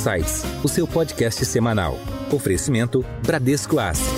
Insights, o seu podcast semanal. Oferecimento Bradesco Asset.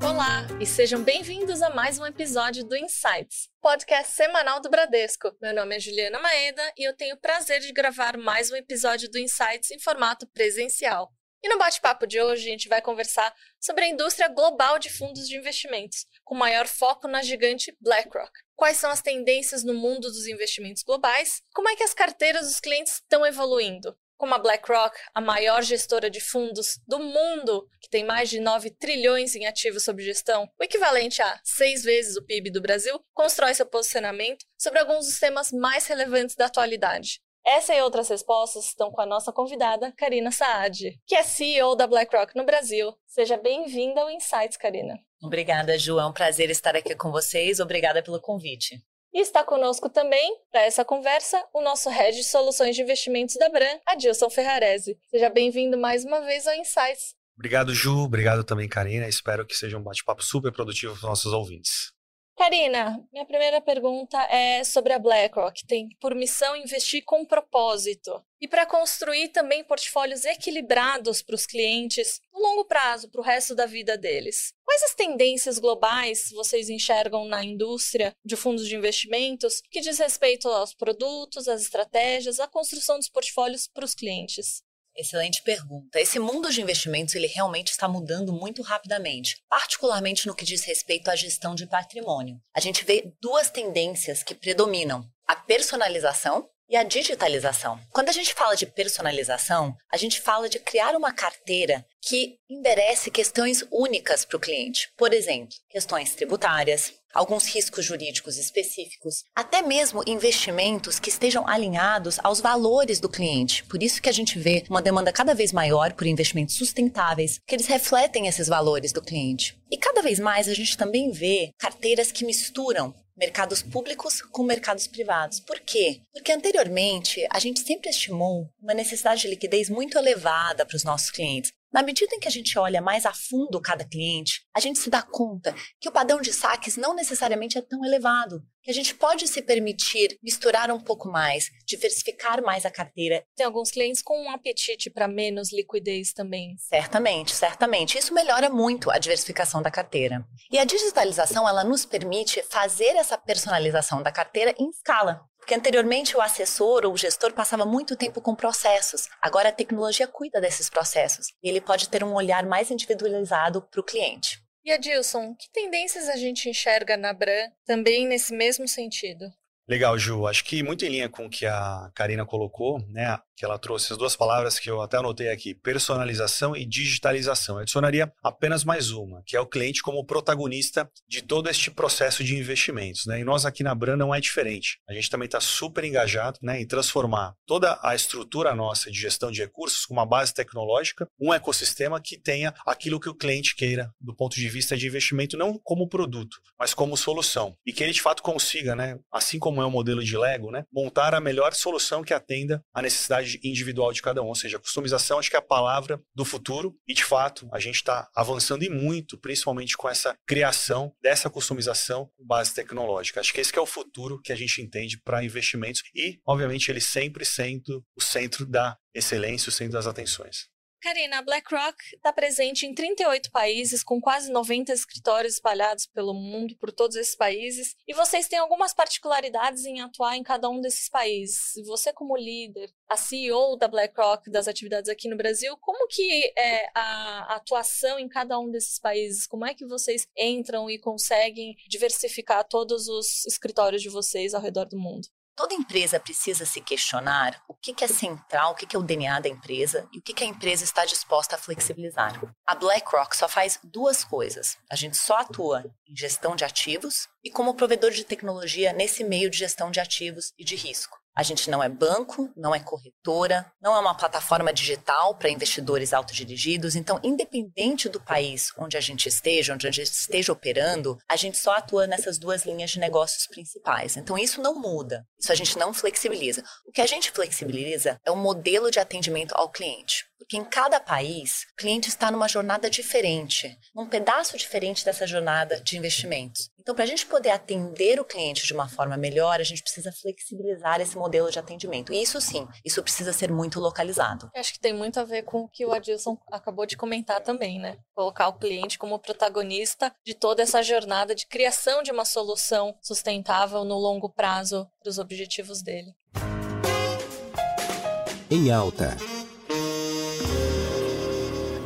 Olá e sejam bem-vindos a mais um episódio do Insights, podcast semanal do Bradesco. Meu nome é Juliana Maeda e eu tenho o prazer de gravar mais um episódio do Insights em formato presencial. E no bate-papo de hoje, a gente vai conversar sobre a indústria global de fundos de investimentos, com maior foco na gigante BlackRock. Quais são as tendências no mundo dos investimentos globais? Como é que as carteiras dos clientes estão evoluindo? Como a BlackRock, a maior gestora de fundos do mundo, que tem mais de 9 trilhões em ativos sob gestão, o equivalente a seis vezes o PIB do Brasil, constrói seu posicionamento sobre alguns dos temas mais relevantes da atualidade. Essa e outras respostas estão com a nossa convidada, Karina Saad, que é CEO da BlackRock no Brasil. Seja bem-vinda ao Insights, Karina. Obrigada, Ju. É um prazer estar aqui com vocês. Obrigada pelo convite. E está conosco também, para essa conversa, o nosso Head de Soluções de Investimentos da Bran, Adilson Ferrarese. Seja bem-vindo mais uma vez ao Insights. Obrigado, Ju. Obrigado também, Karina. Espero que seja um bate-papo super produtivo para os nossos ouvintes. Karina, minha primeira pergunta é sobre a BlackRock. Tem por missão investir com propósito e para construir também portfólios equilibrados para os clientes no longo prazo, para o resto da vida deles. Quais as tendências globais vocês enxergam na indústria de fundos de investimentos que diz respeito aos produtos, às estratégias, à construção dos portfólios para os clientes? Excelente pergunta. Esse mundo de investimentos ele realmente está mudando muito rapidamente, particularmente no que diz respeito à gestão de patrimônio. A gente vê duas tendências que predominam: a personalização e a digitalização. Quando a gente fala de personalização, a gente fala de criar uma carteira que enderece questões únicas para o cliente. Por exemplo, questões tributárias, alguns riscos jurídicos específicos, até mesmo investimentos que estejam alinhados aos valores do cliente. Por isso que a gente vê uma demanda cada vez maior por investimentos sustentáveis, que eles refletem esses valores do cliente. E cada vez mais a gente também vê carteiras que misturam mercados públicos com mercados privados. Por quê? Porque anteriormente a gente sempre estimou uma necessidade de liquidez muito elevada para os nossos clientes. Na medida em que a gente olha mais a fundo cada cliente, a gente se dá conta que o padrão de saques não necessariamente é tão elevado, que a gente pode se permitir misturar um pouco mais, diversificar mais a carteira. Tem alguns clientes com um apetite para menos liquidez também. Certamente, certamente. Isso melhora muito a diversificação da carteira. E a digitalização, ela nos permite fazer essa personalização da carteira em escala. Porque anteriormente o assessor ou o gestor passava muito tempo com processos. Agora a tecnologia cuida desses processos e ele pode ter um olhar mais individualizado para o cliente. E Adilson, que tendências a gente enxerga na Bran também nesse mesmo sentido? Legal, Ju. Acho que muito em linha com o que a Karina colocou, né? que ela trouxe as duas palavras que eu até anotei aqui, personalização e digitalização. Eu adicionaria apenas mais uma, que é o cliente como protagonista de todo este processo de investimentos. Né? E nós aqui na Bran não é diferente. A gente também está super engajado né, em transformar toda a estrutura nossa de gestão de recursos com uma base tecnológica, um ecossistema que tenha aquilo que o cliente queira do ponto de vista de investimento, não como produto, mas como solução. E que ele de fato consiga, né, assim como é o modelo de Lego, né, montar a melhor solução que atenda à necessidade individual de cada um. Ou seja, customização acho que é a palavra do futuro e, de fato, a gente está avançando e muito, principalmente com essa criação dessa customização com base tecnológica. Acho que esse que é o futuro que a gente entende para investimentos e, obviamente, ele sempre sendo o centro da excelência, o centro das atenções. Karina, a BlackRock está presente em 38 países, com quase 90 escritórios espalhados pelo mundo, por todos esses países, e vocês têm algumas particularidades em atuar em cada um desses países. Você, como líder, a CEO da BlackRock, das atividades aqui no Brasil, como que é a atuação em cada um desses países? Como é que vocês entram e conseguem diversificar todos os escritórios de vocês ao redor do mundo? Toda empresa precisa se questionar o que é central, o que é o DNA da empresa e o que a empresa está disposta a flexibilizar. A BlackRock só faz duas coisas. A gente só atua em gestão de ativos e como provedor de tecnologia nesse meio de gestão de ativos e de risco. A gente não é banco, não é corretora, não é uma plataforma digital para investidores autodirigidos. Então, independente do país onde a gente esteja, onde a gente esteja operando, a gente só atua nessas duas linhas de negócios principais. Então, isso não muda. Isso a gente não flexibiliza. O que a gente flexibiliza é o modelo de atendimento ao cliente. Porque em cada país, o cliente está numa jornada diferente, num pedaço diferente dessa jornada de investimentos. Então, para a gente poder atender o cliente de uma forma melhor, a gente precisa flexibilizar esse modelo de atendimento. E isso sim, isso precisa ser muito localizado. Eu acho que tem muito a ver com o que o Adilson acabou de comentar também, né? Colocar o cliente como protagonista de toda essa jornada de criação de uma solução sustentável no longo prazo para os objetivos dele. Em alta.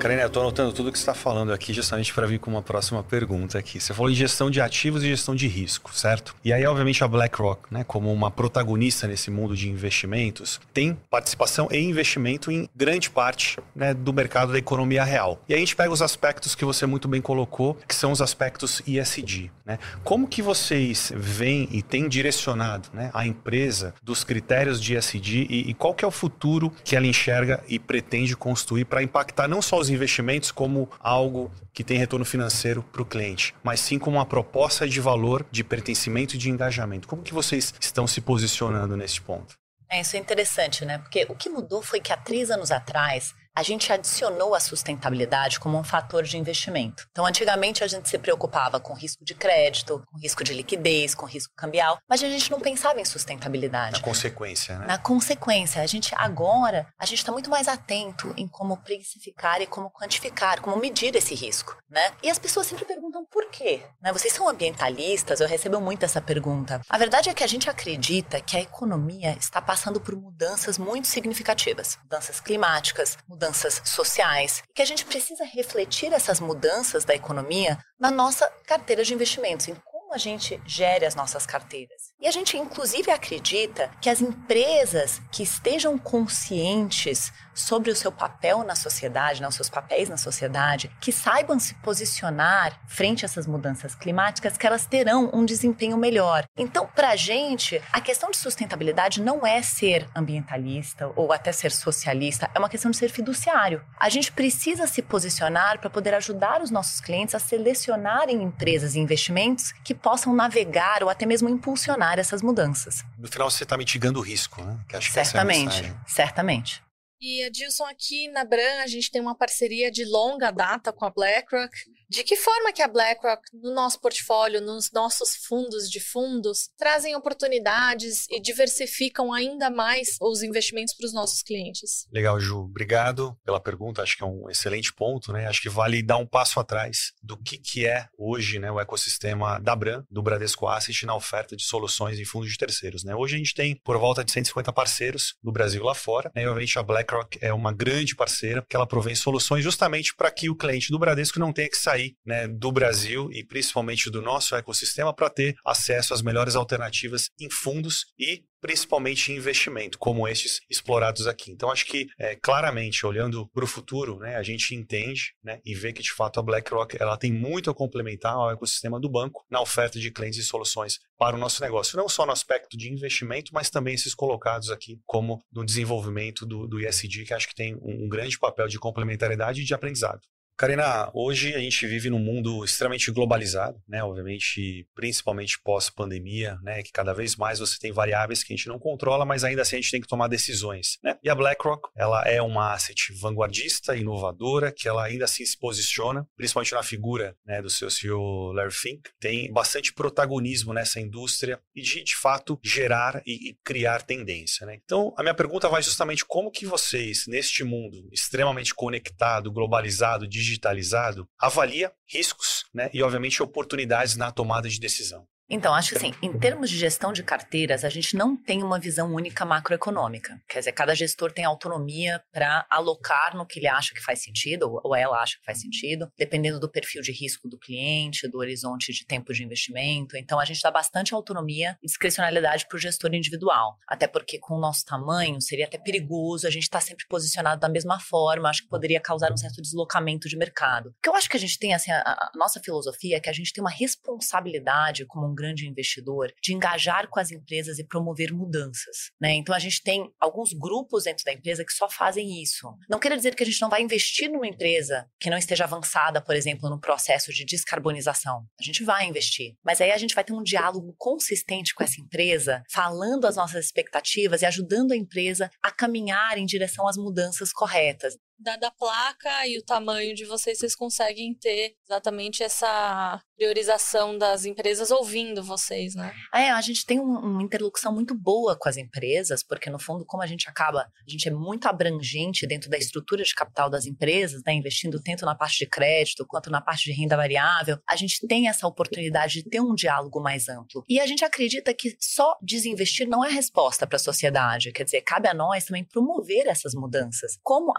Karina, eu estou anotando tudo que você está falando aqui justamente para vir com uma próxima pergunta aqui. Você falou em gestão de ativos e gestão de risco, certo? E aí, obviamente, a BlackRock, né, como uma protagonista nesse mundo de investimentos, tem participação e investimento em grande parte né, do mercado da economia real. E aí a gente pega os aspectos que você muito bem colocou, que são os aspectos ESG. Né? Como que vocês veem e têm direcionado né, a empresa dos critérios de ESG e, e qual que é o futuro que ela enxerga e pretende construir para impactar não só os investimentos como algo que tem retorno financeiro para o cliente, mas sim como uma proposta de valor, de pertencimento e de engajamento. Como que vocês estão se posicionando nesse ponto? É, isso é interessante, né? Porque o que mudou foi que há três anos atrás a gente adicionou a sustentabilidade como um fator de investimento. Então, antigamente a gente se preocupava com risco de crédito, com risco de liquidez, com risco cambial, mas a gente não pensava em sustentabilidade. Na consequência, né? Na consequência, a gente agora a gente está muito mais atento em como precificar e como quantificar, como medir esse risco, né? E as pessoas sempre perguntam por quê? Né? Vocês são ambientalistas? Eu recebo muito essa pergunta. A verdade é que a gente acredita que a economia está passando por mudanças muito significativas, mudanças climáticas, mudanças sociais, que a gente precisa refletir essas mudanças da economia na nossa carteira de investimentos, em como a gente gere as nossas carteiras. E a gente, inclusive, acredita que as empresas que estejam conscientes sobre o seu papel na sociedade, né, os seus papéis na sociedade, que saibam se posicionar frente a essas mudanças climáticas, que elas terão um desempenho melhor. Então, para a gente, a questão de sustentabilidade não é ser ambientalista ou até ser socialista, é uma questão de ser fiduciário. A gente precisa se posicionar para poder ajudar os nossos clientes a selecionarem empresas e investimentos que possam navegar ou até mesmo impulsionar essas mudanças. No final, você está mitigando o risco, né? Que acho certamente, que é certamente. E, Adilson, aqui na Bran a gente tem uma parceria de longa data com a BlackRock. De que forma que a BlackRock, no nosso portfólio, nos nossos fundos de fundos, trazem oportunidades e diversificam ainda mais os investimentos para os nossos clientes? Legal, Ju. Obrigado pela pergunta. Acho que é um excelente ponto, né? Acho que vale dar um passo atrás do que, que é hoje né, o ecossistema da Bran, do Bradesco Asset, na oferta de soluções em fundos de terceiros. Né? Hoje a gente tem por volta de 150 parceiros no Brasil lá fora. Né? E, obviamente, a BlackRock é uma grande parceira, porque ela provém soluções justamente para que o cliente do Bradesco não tenha que sair sair né, do Brasil e principalmente do nosso ecossistema para ter acesso às melhores alternativas em fundos e principalmente em investimento, como estes explorados aqui. Então, acho que, é, claramente, olhando para o futuro, né, a gente entende né, e vê que, de fato, a BlackRock ela tem muito a complementar ao ecossistema do banco na oferta de clientes e soluções para o nosso negócio. Não só no aspecto de investimento, mas também esses colocados aqui como no desenvolvimento do, do ESG, que acho que tem um, um grande papel de complementariedade e de aprendizado. Karina, hoje a gente vive num mundo extremamente globalizado, né? Obviamente, principalmente pós-pandemia, né? Que cada vez mais você tem variáveis que a gente não controla, mas ainda assim a gente tem que tomar decisões, né? E a BlackRock, ela é uma asset vanguardista, inovadora, que ela ainda assim se posiciona, principalmente na figura né, do seu CEO Larry Fink, tem bastante protagonismo nessa indústria e de, de fato, gerar e, e criar tendência, né? Então, a minha pergunta vai justamente como que vocês, neste mundo extremamente conectado, globalizado, digital, digitalizado avalia riscos né, e, obviamente, oportunidades na tomada de decisão. Então, acho que assim, em termos de gestão de carteiras, a gente não tem uma visão única macroeconômica. Quer dizer, cada gestor tem autonomia para alocar no que ele acha que faz sentido, ou ela acha que faz sentido, dependendo do perfil de risco do cliente, do horizonte de tempo de investimento. Então, a gente dá bastante autonomia e discricionalidade para o gestor individual. Até porque, com o nosso tamanho, seria até perigoso a gente estar tá sempre posicionado da mesma forma. Acho que poderia causar um certo deslocamento de mercado. O que eu acho que a gente tem, assim, a, a nossa filosofia é que a gente tem uma responsabilidade como um grande investidor de engajar com as empresas e promover mudanças. Né? Então a gente tem alguns grupos dentro da empresa que só fazem isso. Não quer dizer que a gente não vai investir numa empresa que não esteja avançada, por exemplo, no processo de descarbonização. A gente vai investir. Mas aí a gente vai ter um diálogo consistente com essa empresa, falando as nossas expectativas e ajudando a empresa a caminhar em direção às mudanças corretas. Dada a placa e o tamanho de vocês, vocês conseguem ter exatamente essa priorização das empresas ouvindo vocês, né? É, a gente tem um, uma interlocução muito boa com as empresas, porque no fundo, como a gente acaba, a gente é muito abrangente dentro da estrutura de capital das empresas, né, investindo tanto na parte de crédito quanto na parte de renda variável, a gente tem essa oportunidade de ter um diálogo mais amplo. E a gente acredita que só desinvestir não é resposta para a sociedade, quer dizer, cabe a nós também promover essas mudanças. Como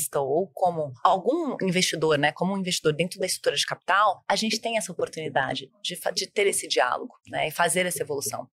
acionista ou como algum investidor, né, como um investidor dentro da estrutura de capital, a gente tem essa oportunidade de, de ter esse diálogo né, e fazer essa evolução.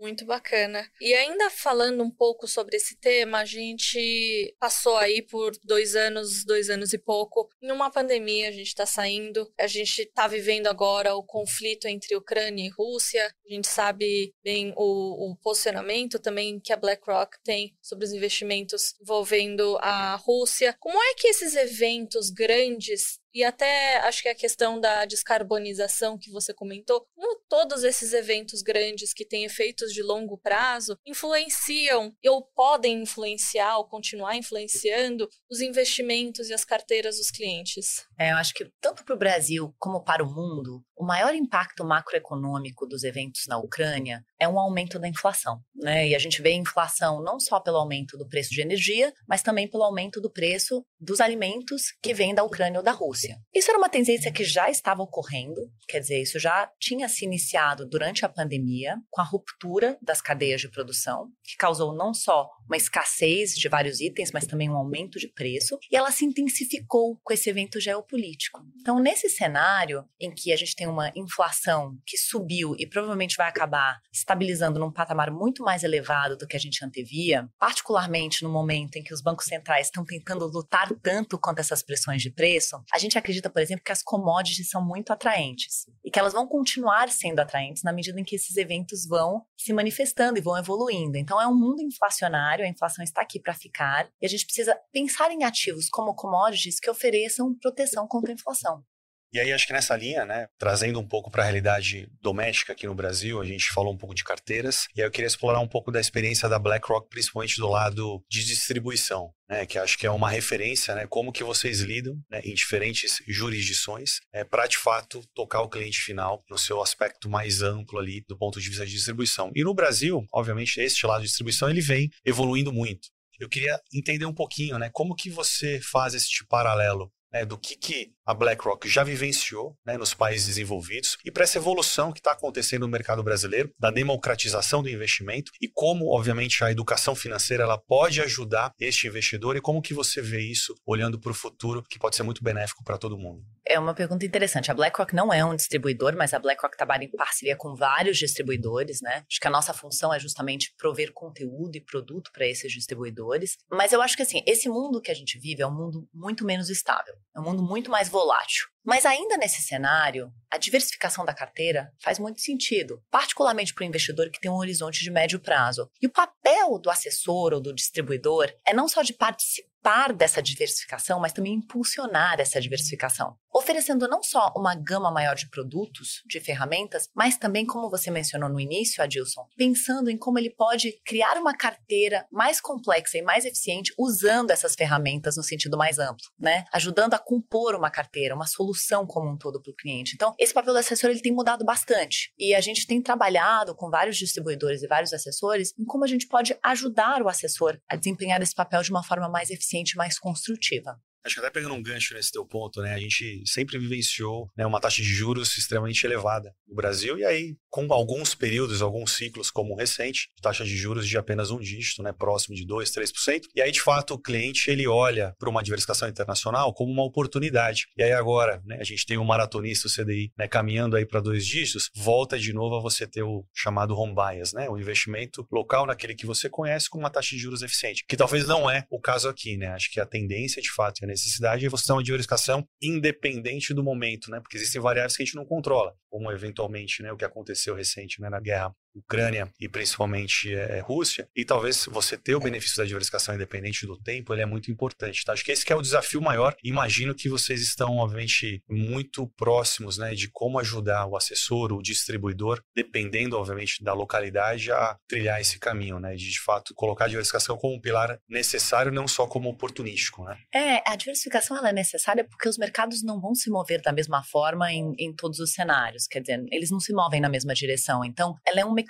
Muito bacana. E ainda falando um pouco sobre esse tema, a gente passou aí por dois anos, dois anos e pouco, em uma pandemia, a gente está saindo, a gente está vivendo agora o conflito entre Ucrânia e Rússia, a gente sabe bem o, o posicionamento também que a BlackRock tem sobre os investimentos envolvendo a Rússia. Como é que esses eventos grandes e até acho que a questão da descarbonização que você comentou, como todos esses eventos grandes que têm efeitos de longo prazo influenciam ou podem influenciar ou continuar influenciando os investimentos e as carteiras dos clientes. É, eu acho que tanto para o Brasil como para o mundo, o maior impacto macroeconômico dos eventos na Ucrânia é um aumento da inflação. Né? E a gente vê inflação não só pelo aumento do preço de energia, mas também pelo aumento do preço dos alimentos que vêm da Ucrânia ou da Rússia. Isso era uma tendência que já estava ocorrendo, quer dizer, isso já tinha se iniciado durante a pandemia, com a ruptura das cadeias de produção, que causou não só uma escassez de vários itens, mas também um aumento de preço, e ela se intensificou com esse evento geopolítico. Então, nesse cenário em que a gente tem uma inflação que subiu e provavelmente vai acabar estabilizando num patamar muito mais elevado do que a gente antevia, particularmente no momento em que os bancos centrais estão tentando lutar tanto contra essas pressões de preço, a gente acredita, por exemplo, que as commodities são muito atraentes e que elas vão continuar sendo atraentes na medida em que esses eventos vão se manifestando e vão evoluindo. Então, é um mundo inflacionário, a inflação está aqui para ficar e a gente precisa pensar em ativos como commodities que ofereçam proteção contra a inflação. E aí, acho que nessa linha, né, trazendo um pouco para a realidade doméstica aqui no Brasil, a gente falou um pouco de carteiras, e aí eu queria explorar um pouco da experiência da BlackRock, principalmente do lado de distribuição, né, que acho que é uma referência, né, como que vocês lidam né, em diferentes jurisdições é, para, de fato, tocar o cliente final no seu aspecto mais amplo ali, do ponto de vista de distribuição. E no Brasil, obviamente, este lado de distribuição, ele vem evoluindo muito. Eu queria entender um pouquinho, né, como que você faz esse paralelo né, do que, que a BlackRock já vivenciou né, nos países desenvolvidos e para essa evolução que está acontecendo no mercado brasileiro, da democratização do investimento e como, obviamente, a educação financeira ela pode ajudar este investidor e como que você vê isso olhando para o futuro, que pode ser muito benéfico para todo mundo. É uma pergunta interessante. A BlackRock não é um distribuidor, mas a BlackRock trabalha em parceria com vários distribuidores, né? Acho que a nossa função é justamente prover conteúdo e produto para esses distribuidores. Mas eu acho que assim, esse mundo que a gente vive é um mundo muito menos estável, é um mundo muito mais volátil. Mas ainda nesse cenário, a diversificação da carteira faz muito sentido, particularmente para o investidor que tem um horizonte de médio prazo. E o papel do assessor ou do distribuidor é não só de participar participar dessa diversificação, mas também impulsionar essa diversificação, oferecendo não só uma gama maior de produtos, de ferramentas, mas também, como você mencionou no início, Adilson, pensando em como ele pode criar uma carteira mais complexa e mais eficiente usando essas ferramentas no sentido mais amplo, né? Ajudando a compor uma carteira, uma solução como um todo para o cliente. Então, esse papel do assessor ele tem mudado bastante e a gente tem trabalhado com vários distribuidores e vários assessores em como a gente pode ajudar o assessor a desempenhar esse papel de uma forma mais eficiente eficiente, mais construtiva. Acho que até pegando um gancho nesse teu ponto, né? A gente sempre vivenciou né, uma taxa de juros extremamente elevada no Brasil, e aí, com alguns períodos, alguns ciclos, como o recente, taxa de juros de apenas um dígito, né? Próximo de 2, 3%. E aí, de fato, o cliente ele olha para uma diversificação internacional como uma oportunidade. E aí, agora, né, a gente tem um maratonista, o CDI, né, caminhando aí para dois dígitos, volta de novo a você ter o chamado home bias, né? O investimento local naquele que você conhece com uma taxa de juros eficiente, que talvez não é o caso aqui, né? Acho que a tendência, de fato, é necessidade é você ter uma diversificação independente do momento, né? Porque existem variáveis que a gente não controla, como eventualmente né, o que aconteceu recente né, na guerra Ucrânia e principalmente é, Rússia, e talvez você ter o benefício da diversificação independente do tempo, ele é muito importante. Tá? Acho que esse que é o desafio maior. Imagino que vocês estão, obviamente, muito próximos né, de como ajudar o assessor, o distribuidor, dependendo, obviamente, da localidade, a trilhar esse caminho, né? De, de fato, colocar a diversificação como um pilar necessário, não só como oportunístico, né? É, a diversificação ela é necessária porque os mercados não vão se mover da mesma forma em, em todos os cenários. Quer dizer, eles não se movem na mesma direção. Então, ela é um mecanismo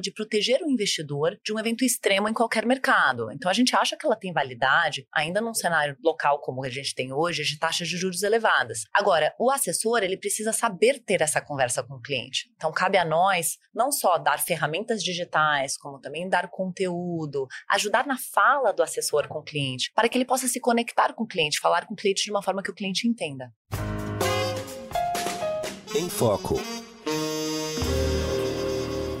de proteger o investidor de um evento extremo em qualquer mercado. Então, a gente acha que ela tem validade ainda num cenário local como a gente tem hoje, de taxas de juros elevadas. Agora, o assessor, ele precisa saber ter essa conversa com o cliente. Então, cabe a nós não só dar ferramentas digitais, como também dar conteúdo, ajudar na fala do assessor com o cliente, para que ele possa se conectar com o cliente, falar com o cliente de uma forma que o cliente entenda. Em Foco.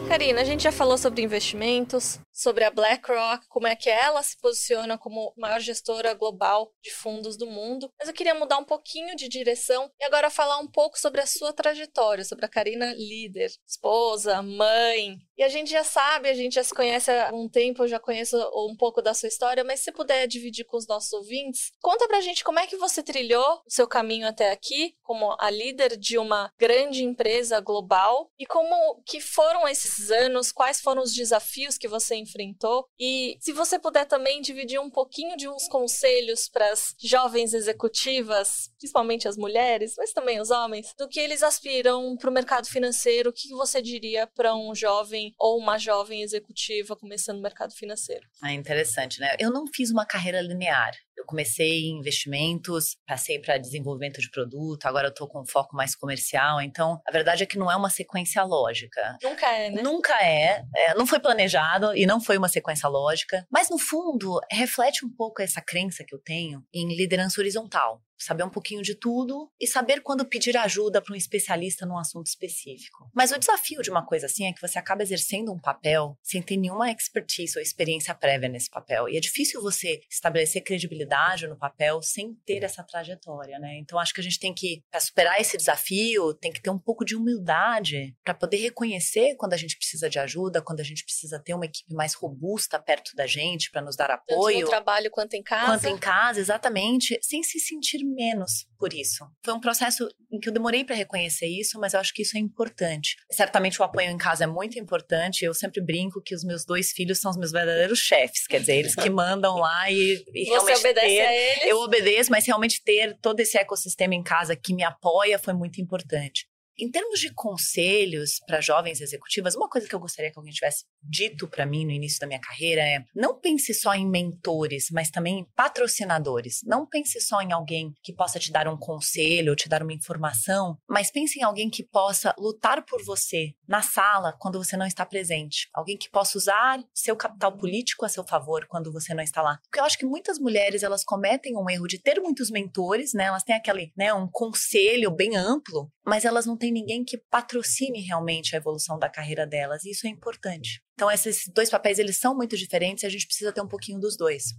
Karina, a gente já falou sobre investimentos, sobre a BlackRock, como é que ela se posiciona como maior gestora global de fundos do mundo. Mas eu queria mudar um pouquinho de direção e agora falar um pouco sobre a sua trajetória, sobre a Karina líder, esposa, mãe. E a gente já sabe, a gente já se conhece há um tempo, eu já conheço um pouco da sua história, mas se puder dividir com os nossos ouvintes, conta pra gente como é que você trilhou o seu caminho até aqui, como a líder de uma grande empresa global e como que foram esses anos, quais foram os desafios que você enfrentou. E se você puder também dividir um pouquinho de uns conselhos para as jovens executivas, principalmente as mulheres, mas também os homens, do que eles aspiram para o mercado financeiro, o que você diria para um jovem ou uma jovem executiva começando no mercado financeiro? É interessante, né? Eu não fiz uma carreira linear. Eu comecei em investimentos, passei para desenvolvimento de produto, agora eu estou com foco mais comercial. Então, a verdade é que não é uma sequência lógica. Nunca é, né? Nunca é. é não foi planejado e não foi uma sequência lógica. Mas, no fundo, reflete um pouco essa crença que eu tenho em liderança horizontal saber um pouquinho de tudo e saber quando pedir ajuda para um especialista num assunto específico. Mas o desafio de uma coisa assim é que você acaba exercendo um papel sem ter nenhuma expertise ou experiência prévia nesse papel. E é difícil você estabelecer credibilidade no papel sem ter essa trajetória, né? Então acho que a gente tem que, para superar esse desafio, tem que ter um pouco de humildade para poder reconhecer quando a gente precisa de ajuda, quando a gente precisa ter uma equipe mais robusta perto da gente para nos dar apoio. Tanto no trabalho quanto em casa. Quanto em casa, exatamente, sem se sentir menos por isso. Foi um processo em que eu demorei para reconhecer isso, mas eu acho que isso é importante. Certamente o apoio em casa é muito importante. Eu sempre brinco que os meus dois filhos são os meus verdadeiros chefes, quer dizer, eles que mandam lá e, e Você obedece ter, a eles? Eu obedeço, mas realmente ter todo esse ecossistema em casa que me apoia foi muito importante. Em termos de conselhos para jovens executivas, uma coisa que eu gostaria que alguém tivesse dito para mim no início da minha carreira é: não pense só em mentores, mas também em patrocinadores. Não pense só em alguém que possa te dar um conselho ou te dar uma informação, mas pense em alguém que possa lutar por você na sala quando você não está presente. Alguém que possa usar seu capital político a seu favor quando você não está lá. Porque eu acho que muitas mulheres elas cometem um erro de ter muitos mentores, né? Elas têm aquele, né, um conselho bem amplo, mas elas não têm ninguém que patrocine realmente a evolução da carreira delas, e isso é importante. Então, esses dois papéis, eles são muito diferentes e a gente precisa ter um pouquinho dos dois.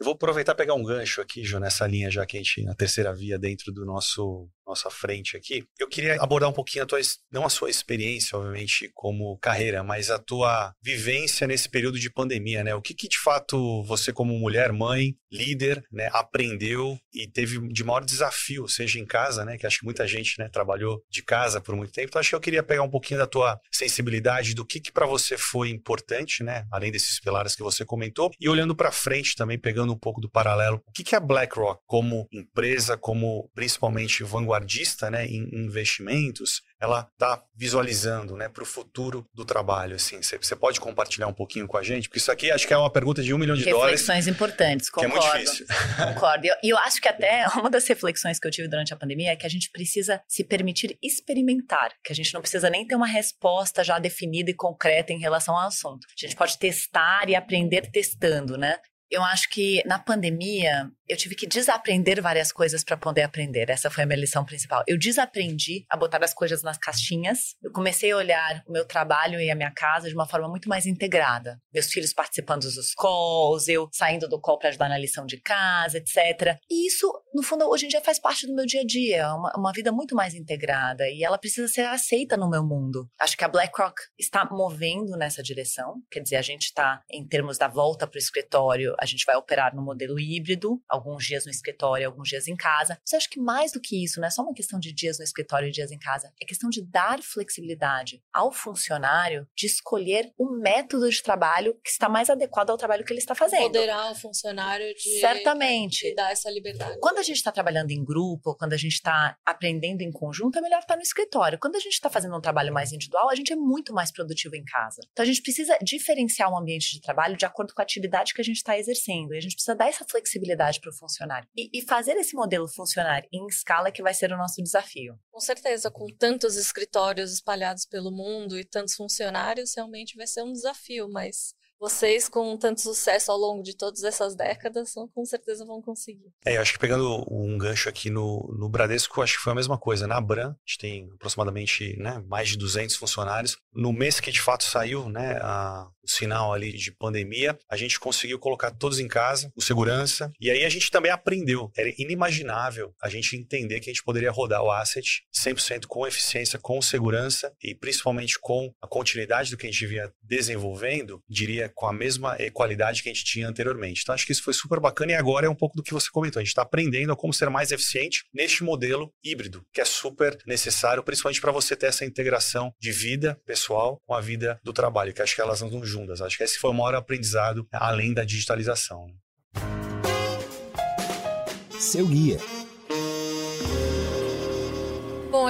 Eu vou aproveitar pegar um gancho aqui, Ju, nessa linha, já que a gente, na terceira via dentro do nosso nossa frente aqui. Eu queria abordar um pouquinho a tua, não a sua experiência, obviamente, como carreira, mas a tua vivência nesse período de pandemia, né? O que, que de fato você, como mulher, mãe, líder, né, aprendeu e teve de maior desafio, seja em casa, né? Que acho que muita gente, né, trabalhou de casa por muito tempo. Então, acho que eu queria pegar um pouquinho da tua sensibilidade, do que, que para você foi importante, né? Além desses pilares que você comentou, e olhando para frente também, pegando um pouco do paralelo, o que, que é a BlackRock como empresa, como principalmente vanguardista vanguardista né, em investimentos, ela está visualizando né, para o futuro do trabalho? Assim, você pode compartilhar um pouquinho com a gente? Porque isso aqui acho que é uma pergunta de um milhão de reflexões dólares. Reflexões importantes, concordo. Que é muito difícil. Concordo. E eu, eu acho que até uma das reflexões que eu tive durante a pandemia é que a gente precisa se permitir experimentar, que a gente não precisa nem ter uma resposta já definida e concreta em relação ao assunto. A gente pode testar e aprender testando, né? Eu acho que na pandemia eu tive que desaprender várias coisas para poder aprender. Essa foi a minha lição principal. Eu desaprendi a botar as coisas nas caixinhas. Eu comecei a olhar o meu trabalho e a minha casa de uma forma muito mais integrada. Meus filhos participando dos calls, eu saindo do call para ajudar na lição de casa, etc. E isso no fundo, hoje em dia faz parte do meu dia a dia, é uma, uma vida muito mais integrada e ela precisa ser aceita no meu mundo. Acho que a BlackRock está movendo nessa direção, quer dizer, a gente está, em termos da volta para o escritório, a gente vai operar no modelo híbrido, alguns dias no escritório, alguns dias em casa. Mas eu acho que mais do que isso, não é só uma questão de dias no escritório e dias em casa, é questão de dar flexibilidade ao funcionário de escolher o método de trabalho que está mais adequado ao trabalho que ele está fazendo. Moderar o funcionário de. Certamente. De dar essa liberdade. Quando a gente está trabalhando em grupo, quando a gente está aprendendo em conjunto, é melhor estar no escritório. Quando a gente está fazendo um trabalho mais individual, a gente é muito mais produtivo em casa. Então a gente precisa diferenciar o ambiente de trabalho de acordo com a atividade que a gente está exercendo. E a gente precisa dar essa flexibilidade para o funcionário. E, e fazer esse modelo funcionar em escala que vai ser o nosso desafio. Com certeza, com tantos escritórios espalhados pelo mundo e tantos funcionários, realmente vai ser um desafio, mas vocês, com tanto sucesso ao longo de todas essas décadas, com certeza vão conseguir. É, eu acho que pegando um gancho aqui no, no Bradesco, acho que foi a mesma coisa. Na Abram, a gente tem aproximadamente né, mais de 200 funcionários. No mês que de fato saiu né, a, o sinal ali de pandemia, a gente conseguiu colocar todos em casa, com segurança, e aí a gente também aprendeu. Era inimaginável a gente entender que a gente poderia rodar o asset 100% com eficiência, com segurança e principalmente com a continuidade do que a gente vinha desenvolvendo, diria com a mesma qualidade que a gente tinha anteriormente. Então, acho que isso foi super bacana e agora é um pouco do que você comentou. A gente está aprendendo a como ser mais eficiente neste modelo híbrido, que é super necessário, principalmente para você ter essa integração de vida pessoal com a vida do trabalho, que acho que elas andam juntas. Acho que esse foi o maior aprendizado além da digitalização. Né? Seu guia.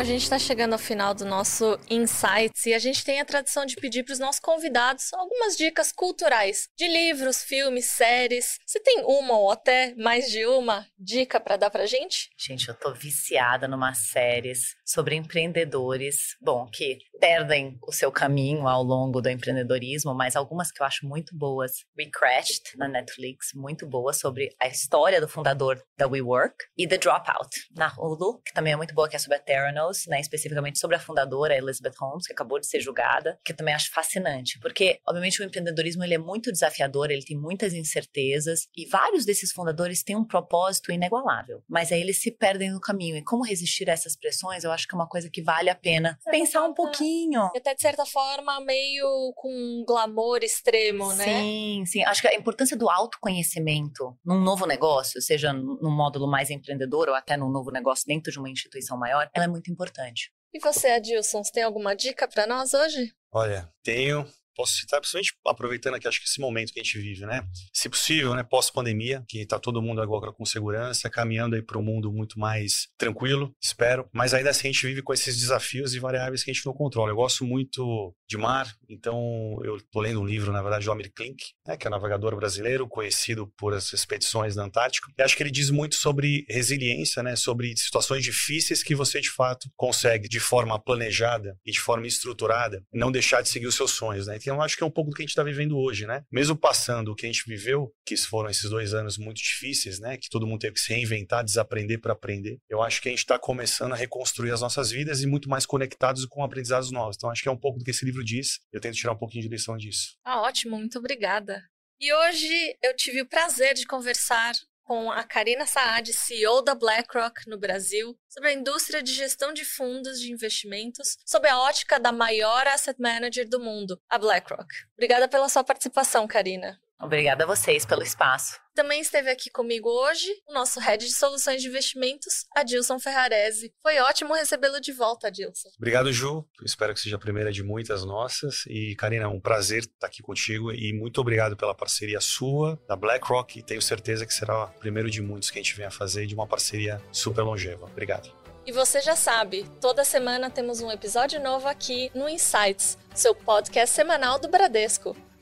A gente está chegando ao final do nosso Insights e a gente tem a tradição de pedir para os nossos convidados algumas dicas culturais de livros, filmes, séries. Você tem uma ou até mais de uma dica para dar para gente? Gente, eu tô viciada numa séries sobre empreendedores, bom, que perdem o seu caminho ao longo do empreendedorismo, mas algumas que eu acho muito boas. We Crashed na Netflix, muito boa sobre a história do fundador da WeWork e The Dropout na Hulu, que também é muito boa, que é sobre a Terra Journals, né, especificamente sobre a fundadora Elizabeth Holmes, que acabou de ser julgada, que eu também acho fascinante, porque obviamente o empreendedorismo ele é muito desafiador, ele tem muitas incertezas e vários desses fundadores têm um propósito inigualável, mas aí eles se perdem no caminho e como resistir a essas pressões, eu acho que é uma coisa que vale a pena pensar um pouquinho. E até de certa forma meio com um glamour extremo, né? Sim, sim. Acho que a importância do autoconhecimento num novo negócio, seja num módulo mais empreendedor ou até num novo negócio dentro de uma instituição maior, ela é muito muito importante. E você, Adilson, você tem alguma dica para nós hoje? Olha, tenho posso citar, principalmente aproveitando aqui, acho que esse momento que a gente vive, né? Se possível, né, pós-pandemia, que tá todo mundo agora com segurança, caminhando aí para um mundo muito mais tranquilo, espero. Mas ainda assim a gente vive com esses desafios e variáveis que a gente não controla. Eu gosto muito de mar, então eu tô lendo um livro, na verdade, do Amir Klink, né, que é um navegador brasileiro, conhecido por as expedições na Antártica. E acho que ele diz muito sobre resiliência, né, sobre situações difíceis que você de fato consegue de forma planejada e de forma estruturada não deixar de seguir os seus sonhos, né? Então, acho que é um pouco do que a gente está vivendo hoje, né? Mesmo passando o que a gente viveu, que foram esses dois anos muito difíceis, né? Que todo mundo teve que se reinventar, desaprender para aprender. Eu acho que a gente está começando a reconstruir as nossas vidas e muito mais conectados com aprendizados novos. Então, acho que é um pouco do que esse livro diz. Eu tento tirar um pouquinho de lição disso. Ah, ótimo, muito obrigada. E hoje eu tive o prazer de conversar com a Karina Saad, CEO da BlackRock no Brasil, sobre a indústria de gestão de fundos de investimentos, sob a ótica da maior asset manager do mundo, a BlackRock. Obrigada pela sua participação, Karina. Obrigada a vocês pelo espaço. Também esteve aqui comigo hoje o nosso head de soluções de investimentos, Adilson Ferrarese. Foi ótimo recebê-lo de volta, Adilson. Obrigado, Ju. Espero que seja a primeira de muitas nossas. E, Karina, um prazer estar aqui contigo e muito obrigado pela parceria sua, da BlackRock. E tenho certeza que será o primeiro de muitos que a gente venha fazer de uma parceria super longeva. Obrigado. E você já sabe, toda semana temos um episódio novo aqui no Insights, seu podcast semanal do Bradesco.